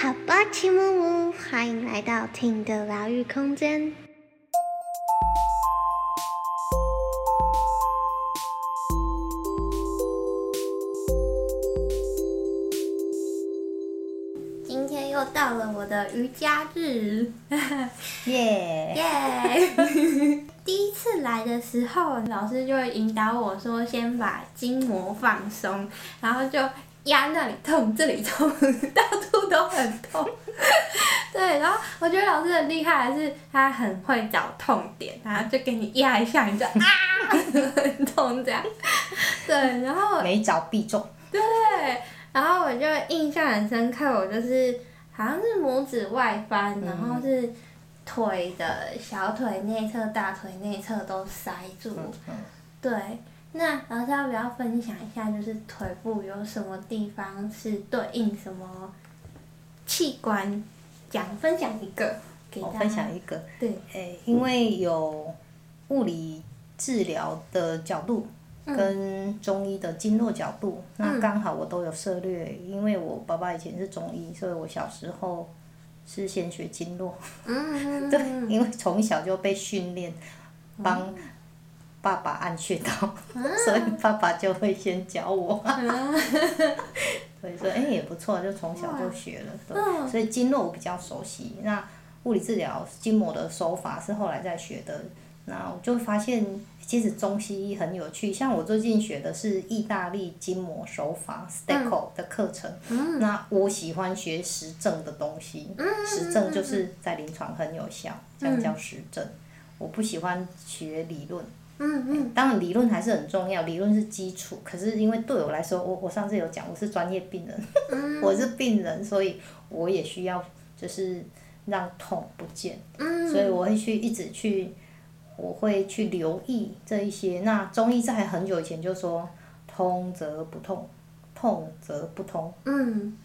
好吧，齐木木，欢迎来到听的疗愈空间。今天又到了我的瑜伽日，耶！耶！第一次来的时候，老师就会引导我说，先把筋膜放松，然后就压那里痛，这里痛，到处都很痛。对，然后我觉得老师很厉害，是他很会找痛点，然后就给你压一下，你就 啊，很痛这样。对，然后每找必中。对，然后我就印象很深刻，我就是好像是拇指外翻，然后是腿的小腿内侧、大腿内侧都塞住。对，那老师要不要分享一下，就是腿部有什么地方是对应什么器官？讲分享一个给大家。分享一个。对。诶，因为有物理治疗的角度。跟中医的经络角度，那刚好我都有涉略，因为我爸爸以前是中医，所以我小时候是先学经络。嗯 对，因为从小就被训练帮爸爸按穴道，所以爸爸就会先教我。所以说，哎，也不错，就从小就学了，对，所以经络我比较熟悉。那物理治疗筋膜的手法是后来再学的。那我就发现，其实中西医很有趣。像我最近学的是意大利筋膜手法 Stecco 的课程。那我喜欢学实证的东西，实证就是在临床很有效，这样叫实证。我不喜欢学理论。当然理论还是很重要，理论是基础。可是因为对我来说，我我上次有讲，我是专业病人，我是病人，所以我也需要就是让痛不见。嗯所以我会去一直去。我会去留意这一些。那中医在很久以前就说，通则不痛，痛则不通。嗯。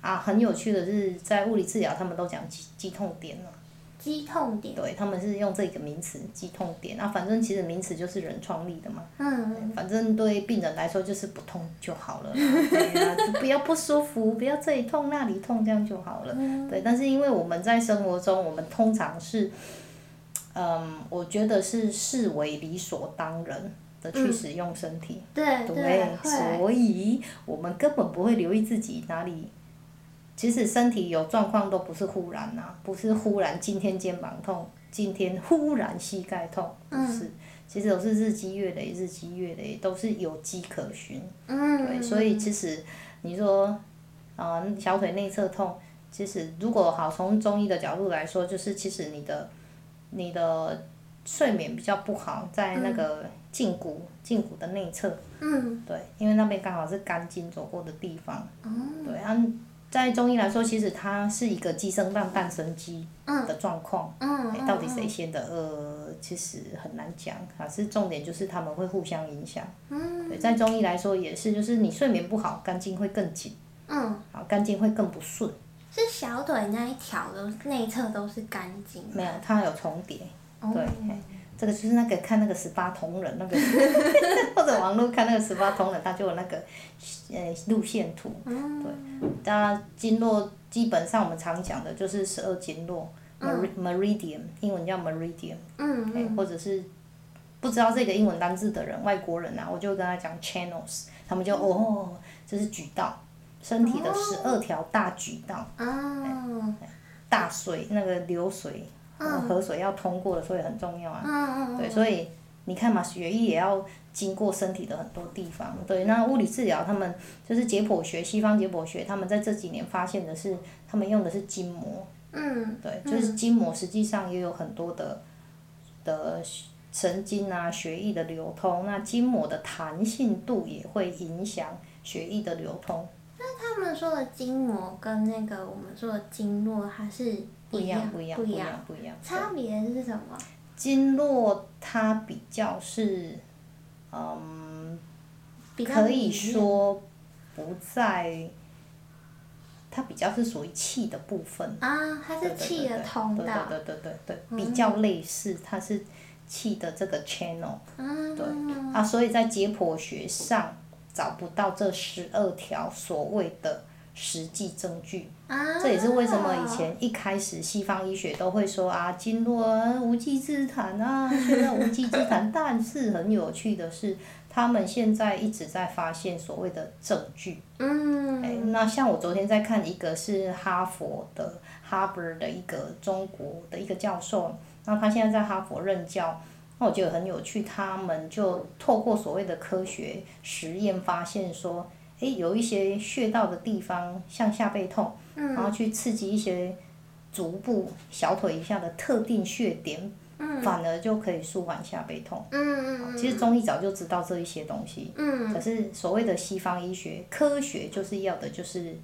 啊，很有趣的是，在物理治疗，他们都讲肌肌痛点了。肌痛点。对，他们是用这个名词激痛点。那，反正其实名词就是人创立的嘛。嗯。反正对病人来说就是不痛就好了。对啊，不要不舒服，不要这里痛那里痛，这样就好了。嗯。对，但是因为我们在生活中，我们通常是。嗯，我觉得是视为理所当然的去使用身体，对对，所以我们根本不会留意自己哪里。其实身体有状况都不是忽然呐，不是忽然今天肩膀痛，今天忽然膝盖痛，不是，其实都是日积月累，日积月累都是有迹可循。嗯。对，所以其实你说，啊，小腿内侧痛，其实如果好从中医的角度来说，就是其实你的。你的睡眠比较不好，在那个胫骨胫骨的内侧，对，因为那边刚好是肝经走过的地方，对，按在中医来说，其实它是一个鸡生蛋蛋生鸡的状况。嗯，到底谁先的，呃，其实很难讲，可是重点就是他们会互相影响，对，在中医来说也是，就是你睡眠不好，肝经会更紧，嗯。好，肝经会更不顺。是小腿那一条的内侧都是肝经。没有，它有重叠。对，这个就是那个看那个十八铜人那个，或者网络看那个十八铜人，他就有那个呃路线图。对，它经络基本上我们常讲的就是十二经络，meridian，英文叫 meridian。嗯嗯。或者是不知道这个英文单字的人，外国人啊，我就跟他讲 channels，他们就哦，这是渠道。身体的十二条大渠道，大水那个流水，河水要通过的，所以很重要啊。对，所以你看嘛，血液也要经过身体的很多地方。对，那物理治疗他们就是解剖学，西方解剖学，他们在这几年发现的是，他们用的是筋膜。嗯。对，就是筋膜实际上也有很多的的神经啊，血液的流通。那筋膜的弹性度也会影响血液的流通。那他们说的筋膜跟那个我们说的经络，它是不一样，不一样，不一样，不一样。差别是什么？经络它比较是，嗯，可以说不在，它比较是属于气的部分。啊，它是气的通道。对对对对对对，比较类似，它是气的这个 channel。嗯。对啊，所以在解剖学上。找不到这十二条所谓的实际证据。啊。这也是为什么以前一开始西方医学都会说啊，经络无稽之谈啊，现在无稽之谈。但是很有趣的是，他们现在一直在发现所谓的证据。嗯。哎，那像我昨天在看一个是哈佛的 Harvard 的一个中国的一个教授，那他现在在哈佛任教。那我觉得很有趣，他们就透过所谓的科学实验发现说，诶，有一些穴道的地方，向下背痛，然后去刺激一些足部、小腿以下的特定穴点，反而就可以舒缓下背痛。嗯其实中医早就知道这一些东西，嗯可是所谓的西方医学科学就是要的就是，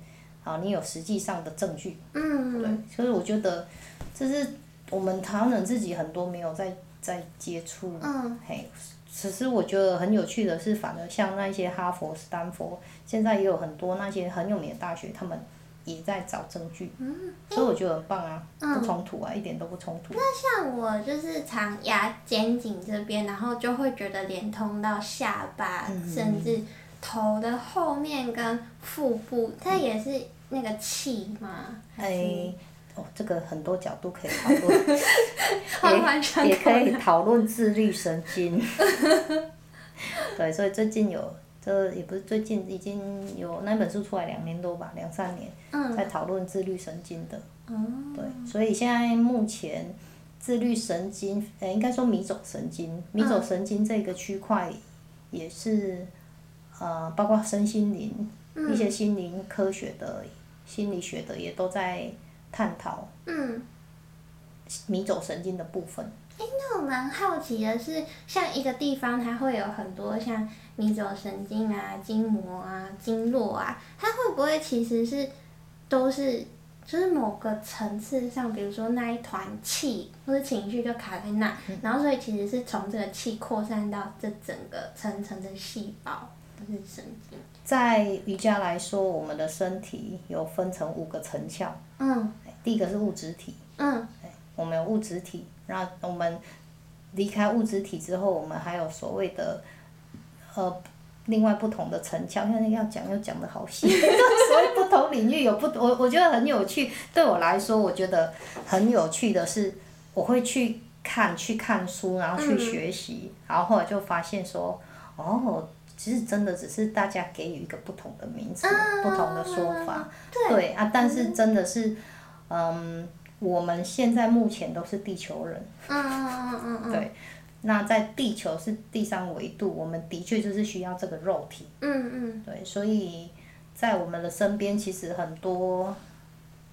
啊，你有实际上的证据。嗯对，所以我觉得这是我们台湾人自己很多没有在。在接触，嗯嘿，其实我觉得很有趣的是，反而像那些哈佛、斯坦福，现在也有很多那些很有名的大学，他们也在找证据，所以我觉得很棒啊，不冲突啊，一点都不冲突。那像我就是长牙肩颈这边，然后就会觉得连通到下巴，甚至头的后面跟腹部，它也是那个气嘛？哎。哦，这个很多角度可以讨论，也也可以讨论自律神经。对，所以最近有，这也不是最近，已经有那本书出来两年多吧，两三年，在讨论自律神经的。对，所以现在目前自律神经，呃，应该说迷走神经，迷走神经这个区块也是，呃，包括身心灵一些心灵科学的、心理学的也都在。探讨嗯迷走神经的部分。哎，那我蛮好奇的是，像一个地方，它会有很多像迷走神经啊、筋膜啊、经络啊，它会不会其实是都是就是某个层次上，比如说那一团气或者情绪就卡在那，然后所以其实是从这个气扩散到这整个层层的细胞，都是神经。在瑜伽来说，我们的身体有分成五个层窍。嗯。第一个是物质体，嗯，我们有物质体，然后我们离开物质体之后，我们还有所谓的，呃，另外不同的成效，因为要讲又讲的好细，所以不同领域有不，我我觉得很有趣。对我来说，我觉得很有趣的是，我会去看去看书，然后去学习，然后后来就发现说，哦，其实真的只是大家给予一个不同的名词，不同的说法，对啊，但是真的是。嗯，我们现在目前都是地球人。嗯嗯嗯嗯嗯。对，那在地球是第三维度，我们的确就是需要这个肉体。嗯嗯。对，所以在我们的身边，其实很多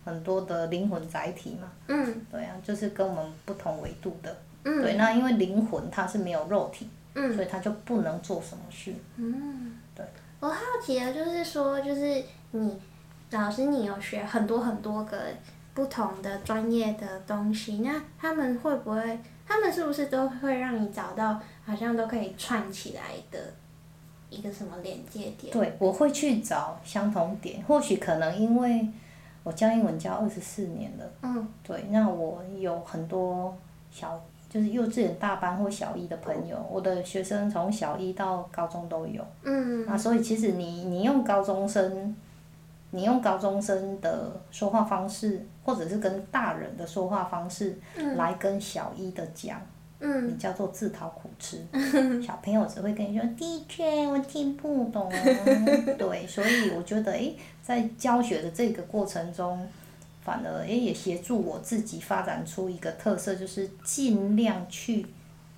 很多的灵魂载体嘛。嗯。对啊，就是跟我们不同维度的。嗯。对，那因为灵魂它是没有肉体，嗯，所以它就不能做什么事。嗯。对。我好奇的就是说，就是你老师，你有学很多很多个。不同的专业的东西，那他们会不会？他们是不是都会让你找到好像都可以串起来的一个什么连接点？对，我会去找相同点。或许可能因为我教英文教二十四年了，嗯，对，那我有很多小就是幼稚园大班或小一的朋友，我的学生从小一到高中都有，嗯，啊所以其实你你用高中生。你用高中生的说话方式，或者是跟大人的说话方式，来跟小一的讲，你叫做自讨苦吃。小朋友只会跟你说：“的确，我听不懂。” 对，所以我觉得，诶，在教学的这个过程中，反而诶也协助我自己发展出一个特色，就是尽量去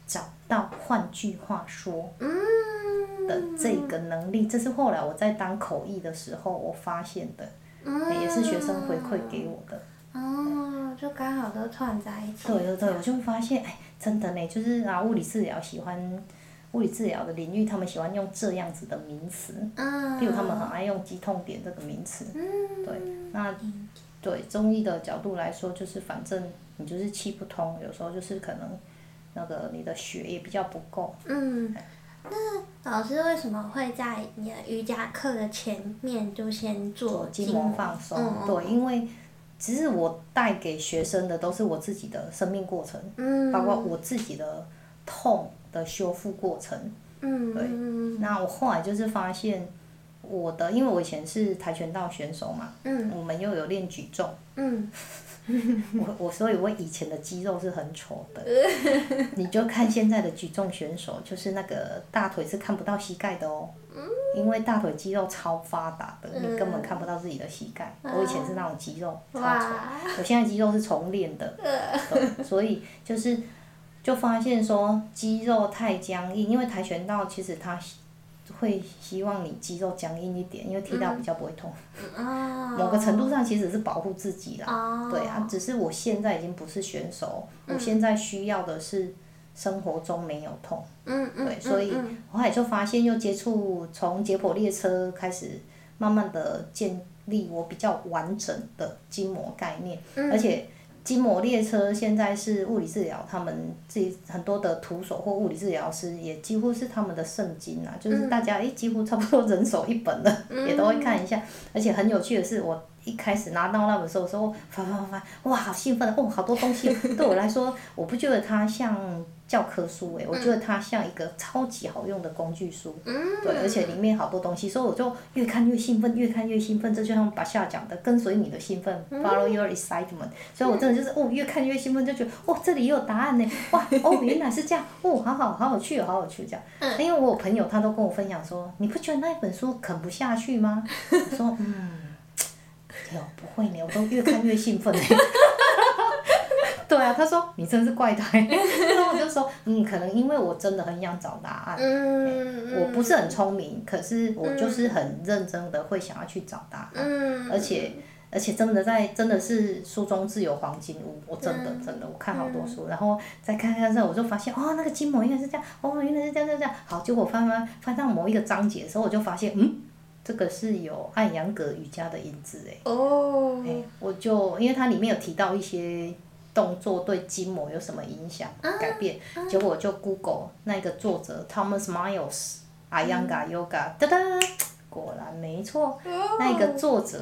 找到，换句话说。的这个能力，这是后来我在当口译的时候我发现的，也是学生回馈给我的。哦，就刚好都串在一起。对对对，我就发现，哎，真的呢，就是啊，物理治疗喜欢，物理治疗的领域，他们喜欢用这样子的名词。嗯。譬如他们很爱用“肌痛点”这个名词。嗯。对，那对中医的角度来说，就是反正你就是气不通，有时候就是可能那个你的血也比较不够。嗯。那老师为什么会在你的瑜伽课的前面就先做筋膜放松？对，因为其实我带给学生的都是我自己的生命过程，包括我自己的痛的修复过程。对，那我后来就是发现，我的，因为我以前是跆拳道选手嘛，嗯。我们又有练举重，嗯，我我所以我以前的肌肉是很丑的，你就看现在的举重选手，就是那个大腿是看不到膝盖的哦，因为大腿肌肉超发达的，你根本看不到自己的膝盖。我以前是那种肌肉超丑，我现在肌肉是重练的，对，所以就是就发现说肌肉太僵硬，因为跆拳道其实它会希望你肌肉僵硬一点，因为踢到比较不会痛。哦，某个程度上其实是保护自己啦。哦，对啊，只是我现在已经不是选手，我现在需要的是生活中没有痛。嗯嗯，对，所以后来就发现，又接触从解剖列车开始，慢慢的建立我比较完整的筋膜概念，嗯而且。筋膜列车现在是物理治疗，他们自己很多的徒手或物理治疗师也几乎是他们的圣经啊，就是大家诶几乎差不多人手一本了，也都会看一下。而且很有趣的是，我一开始拿到那本书的时候，翻翻翻翻，哇，好兴奋哦，好多东西。对我来说，我不觉得它像教科书诶，我觉得它像一个超级好用的工具书。对，而且里面好多东西，所以我就越看越兴奋，越看越兴奋。这就像把夏讲的，跟随你的兴奋，follow your excitement。所以我真的就是哦，越看越兴奋，就觉得哦，这里也有答案呢，哇，哦，原来是这样，哦，好好好有趣哦，好有趣这样。因为我有朋友他都跟我分享说，你不觉得那一本书啃不下去吗？我说嗯，对哦，不会呢，我都越看越兴奋呢。对啊，他说你真是怪胎，然后我就说，嗯，可能因为我真的很想找答案，嗯，我不是很聪明，可是我就是很认真的会想要去找答案，嗯，而且而且真的在真的是书中自有黄金屋，我真的嗯。真的我看好多书，然后再看看之后，我就发现哦，那个筋膜应该是这样，哦，原来是这样这样这样，好，结果翻翻翻到某一个章节的时候，我就发现嗯。这个是有艾扬格瑜伽的影子哎，哦，哎，我就因为它里面有提到一些动作对筋膜有什么影响、改变，结果我就 Google 那个作者 Thomas Miles Ayanga Yoga，哒哒，果然没错，那个作者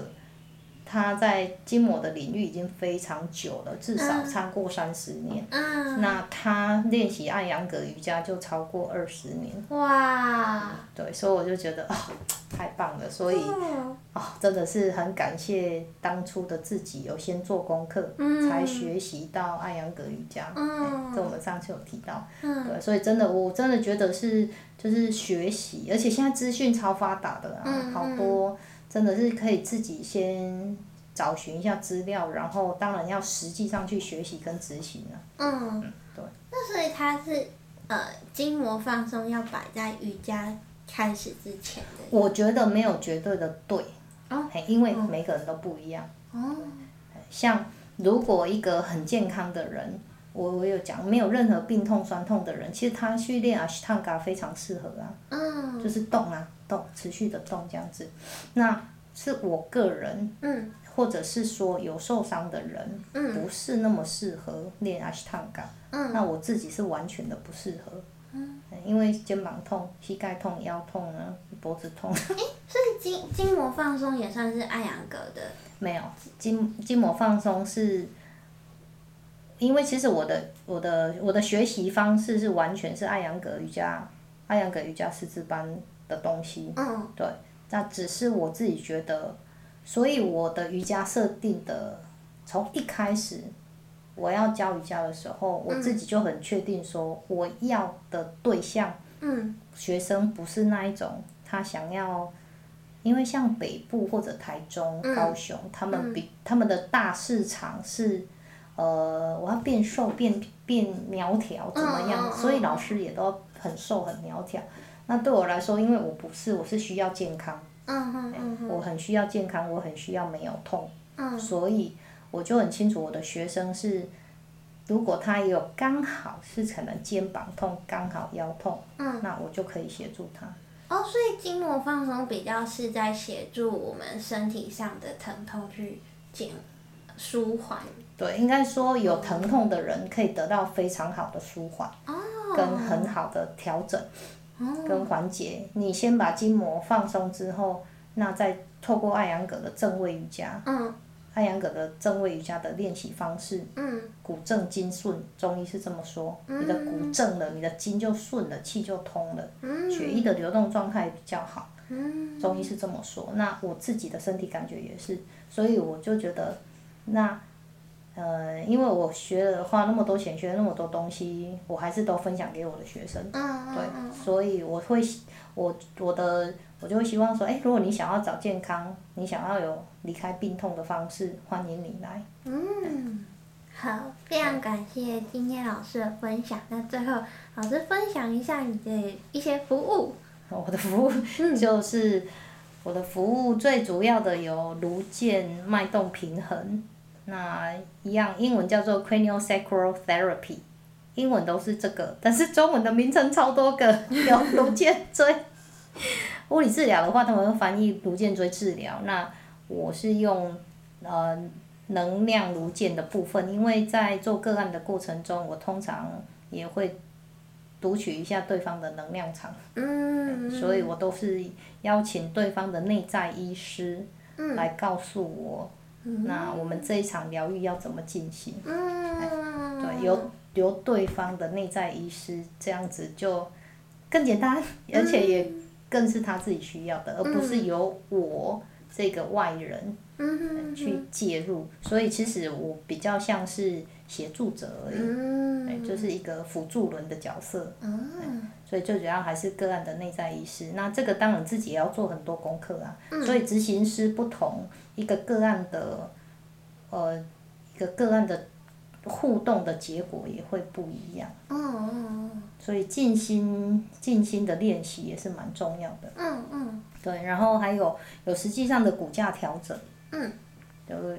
他在筋膜的领域已经非常久了，至少超过三十年。嗯，那他练习艾扬格瑜伽就超过二十年，哇，对，所以我就觉得啊、太棒了，所以。嗯哦，真的是很感谢当初的自己有先做功课，嗯才学习到艾扬格瑜伽。嗯哎这我们上次有提到。嗯对，所以真的，我真的觉得是就是学习，而且现在资讯超发达的啊，嗯好多真的是可以自己先找寻一下资料，然后当然要实际上去学习跟执行啊。嗯，对。那所以它是呃筋膜放松要摆在瑜伽开始之前的。我觉得没有绝对的对，哦因为每个人都不一样。哦，像如果一个很健康的人，我我有讲没有任何病痛酸痛的人，其实他去练阿斯汤嘎非常适合啊，嗯就是动啊动，持续的动这样子。那是我个人，嗯或者是说有受伤的人，嗯不是那么适合练阿斯汤嘎。嗯那我自己是完全的不适合。因为肩膀痛、膝盖痛、腰痛啊，脖子痛。所以筋筋膜放松也算是艾扬格的。没有筋筋膜放松是，因为其实我的我的我的学习方式是完全是艾扬格瑜伽，艾扬格瑜伽师资班的东西。嗯。对，那只是我自己觉得，所以我的瑜伽设定的从一开始我要教瑜伽的时候，我自己就很确定说我要的对象嗯。学生不是那一种他想要，因为像北部或者台中、嗯。高雄，他们比、他们的大市场是，呃，我要变瘦变变苗条怎么样？嗯嗯嗯所以老师也都很瘦很苗条。那对我来说，因为我不是，我是需要健康，嗯嗯嗯我很需要健康，我很需要没有痛，嗯所以我就很清楚我的学生是。如果他也有刚好是可能肩膀痛，刚好腰痛，嗯。那我就可以协助他。哦，所以筋膜放松比较是在协助我们身体上的疼痛去减舒缓。对，应该说有疼痛的人可以得到非常好的舒缓，哦。跟很好的调整，哦。跟缓解。你先把筋膜放松之后，那再透过艾扬格的正位瑜伽，嗯艾扬格的正位瑜伽的练习方式，嗯骨正筋顺，中医是这么说，你的骨正了，你的筋就顺了，气就通了，嗯。血液的流动状态比较好。中医是这么说，那我自己的身体感觉也是，所以我就觉得，那，呃，因为我学了花那么多钱，学了那么多东西，我还是都分享给我的学生，对，所以我会，我我的我就会希望说，哎，如果你想要找健康，你想要有离开病痛的方式，欢迎你来。嗯，好，非常感谢今天老师的分享。那最后，老师分享一下你的一些服务。我的服务 就是，我的服务最主要的有颅腱脉动平衡，那一样英文叫做 craniosacral therapy，英文都是这个，但是中文的名称超多个，有颅颈椎。物理治疗的话，他们会翻译颅颈椎治疗，那我是用呃能量颅腱的部分，因为在做个案的过程中，我通常也会。读取一下对方的能量场，嗯所以我都是邀请对方的内在医师来告诉我，那我们这一场疗愈要怎么进行？对，由由对方的内在医师这样子就更简单，而且也更是他自己需要的，而不是由我这个外人去介入。所以其实我比较像是。协助者而已，就是一个辅助轮的角色，所以最主要还是个案的内在意识。那这个当然自己也要做很多功课啊，所以执行师不同，一个个案的，呃，一个个案的互动的结果也会不一样。所以静心静心的练习也是蛮重要的。嗯嗯。对，然后还有有实际上的骨架调整。嗯。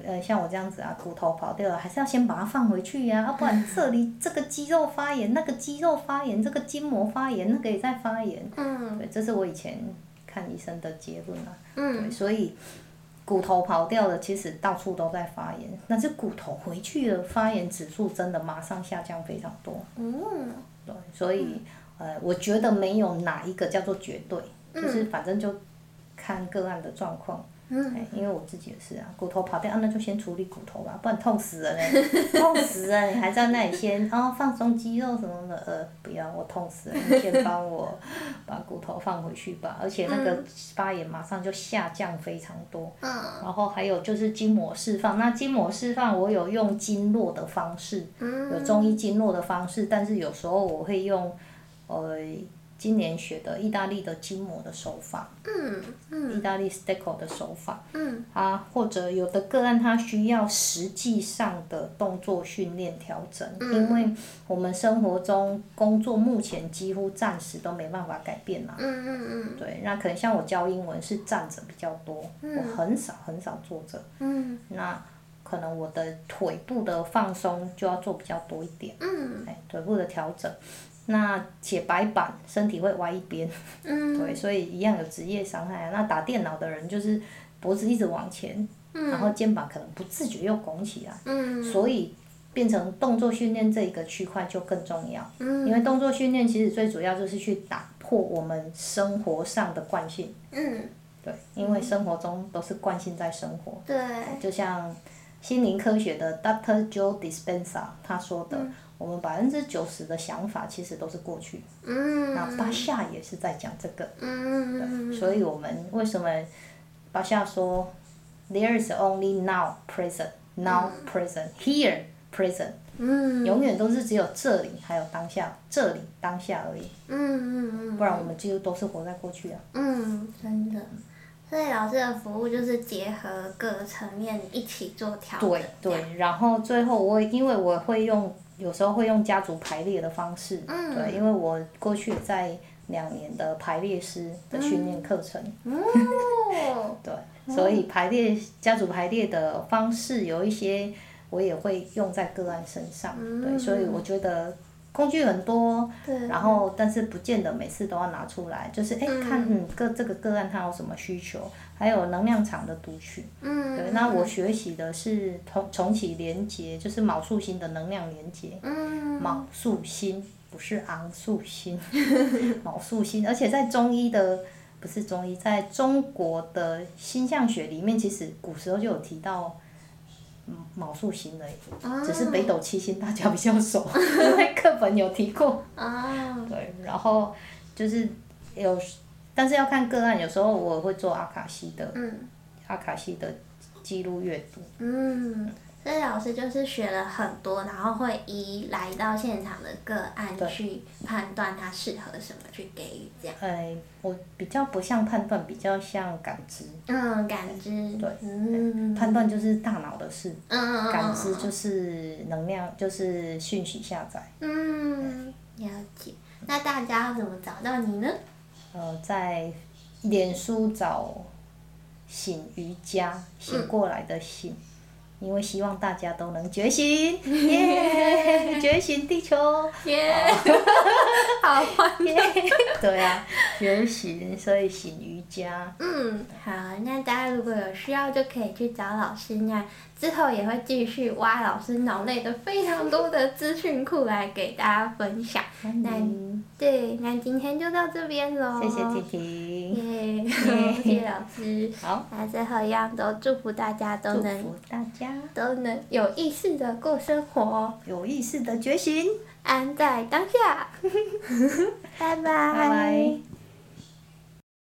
呃，像我这样子啊，骨头跑掉了，还是要先把它放回去呀，要 不然这里这个肌肉发炎，那个肌肉发炎，这个筋膜发炎，那个也在发炎。嗯。对，这是我以前看医生的结论啊。嗯。对，所以骨头跑掉了，其实到处都在发炎，但是骨头回去了，发炎指数真的马上下降非常多。嗯。对，所以呃，我觉得没有哪一个叫做绝对，就是反正就看个案的状况。嗯，因为我自己也是啊，骨头跑掉，那就先处理骨头吧，不然痛死了嘞，痛死了！你还在那里先哦放松肌肉什么的，呃，不要，我痛死了，你先帮我把骨头放回去吧，而且那个发炎马上就下降非常多。嗯。然后还有就是筋膜释放，那筋膜释放我有用经络的方式，有中医经络的方式，但是有时候我会用，呃。今年学的意大利的筋膜的手法，嗯嗯，意大利 Stecco 的手法，嗯，啊，或者有的个案他需要实际上的动作训练调整，因为我们生活中工作目前几乎暂时都没办法改变啦，嗯嗯嗯，对，那可能像我教英文是站着比较多，我很少很少坐着，嗯，那可能我的腿部的放松就要做比较多一点，嗯，哎，腿部的调整。那写白板，身体会歪一边，对，所以一样有职业伤害。啊那打电脑的人就是脖子一直往前，然后肩膀可能不自觉又拱起来，所以变成动作训练这一个区块就更重要。因为动作训练其实最主要就是去打破我们生活上的惯性。对，因为生活中都是惯性在生活。对。就像心灵科学的 Doctor Joe Dispenza 他说的。我们百分之九十的想法其实都是过去，那巴夏也是在讲这个，对，所以我们为什么巴夏说，There is only now present, now present, here present，永远都是只有这里还有当下，这里当下而已，不然我们几乎都是活在过去啊。嗯，真的，所以老师的服务就是结合各层面一起做调整。对对，然后最后我因为我会用。有时候会用家族排列的方式，嗯对，因为我过去在两年的排列师的训练课程，对，所以排列家族排列的方式有一些我也会用在个案身上，对，所以我觉得工具很多，然后但是不见得每次都要拿出来，就是哎看嗯个这个个案它有什么需求。还有能量场的读取，嗯对，那我学习的是重重启连接，就是卯宿星的能量连接。嗯卯宿星不是昂宿星，卯宿星，而且在中医的不是中医，在中国的星象学里面，其实古时候就有提到卯宿星的，只是北斗七星大家比较熟，因为课本有提过。对，然后就是有。但是要看个案，有时候我会做阿卡西的，嗯阿卡西的记录阅读。嗯，所以老师就是学了很多，然后会依来到现场的个案去判断他适合什么去给予这样。呃，我比较不像判断，比较像感知。嗯，感知。对嗯。判断就是大脑的事，嗯。感知就是能量，就是讯息下载。嗯，了解。那大家要怎么找到你呢？呃，在脸书找醒瑜伽，醒过来的醒，因为希望大家都能觉醒，耶，觉醒地球，耶，好。欢耶，对啊，觉醒，所以醒瑜伽。嗯，好，那大家如果有需要，就可以去找老师。那之后也会继续挖老师脑内的非常多的资讯库来给大家分享。那对，那今天就到这边喽。谢谢婷婷。耶，谢谢老师。好。那最后一样都祝福大家都能，祝福大家都能有意识的过生活，有意识的觉醒，安在当下。拜拜。拜拜。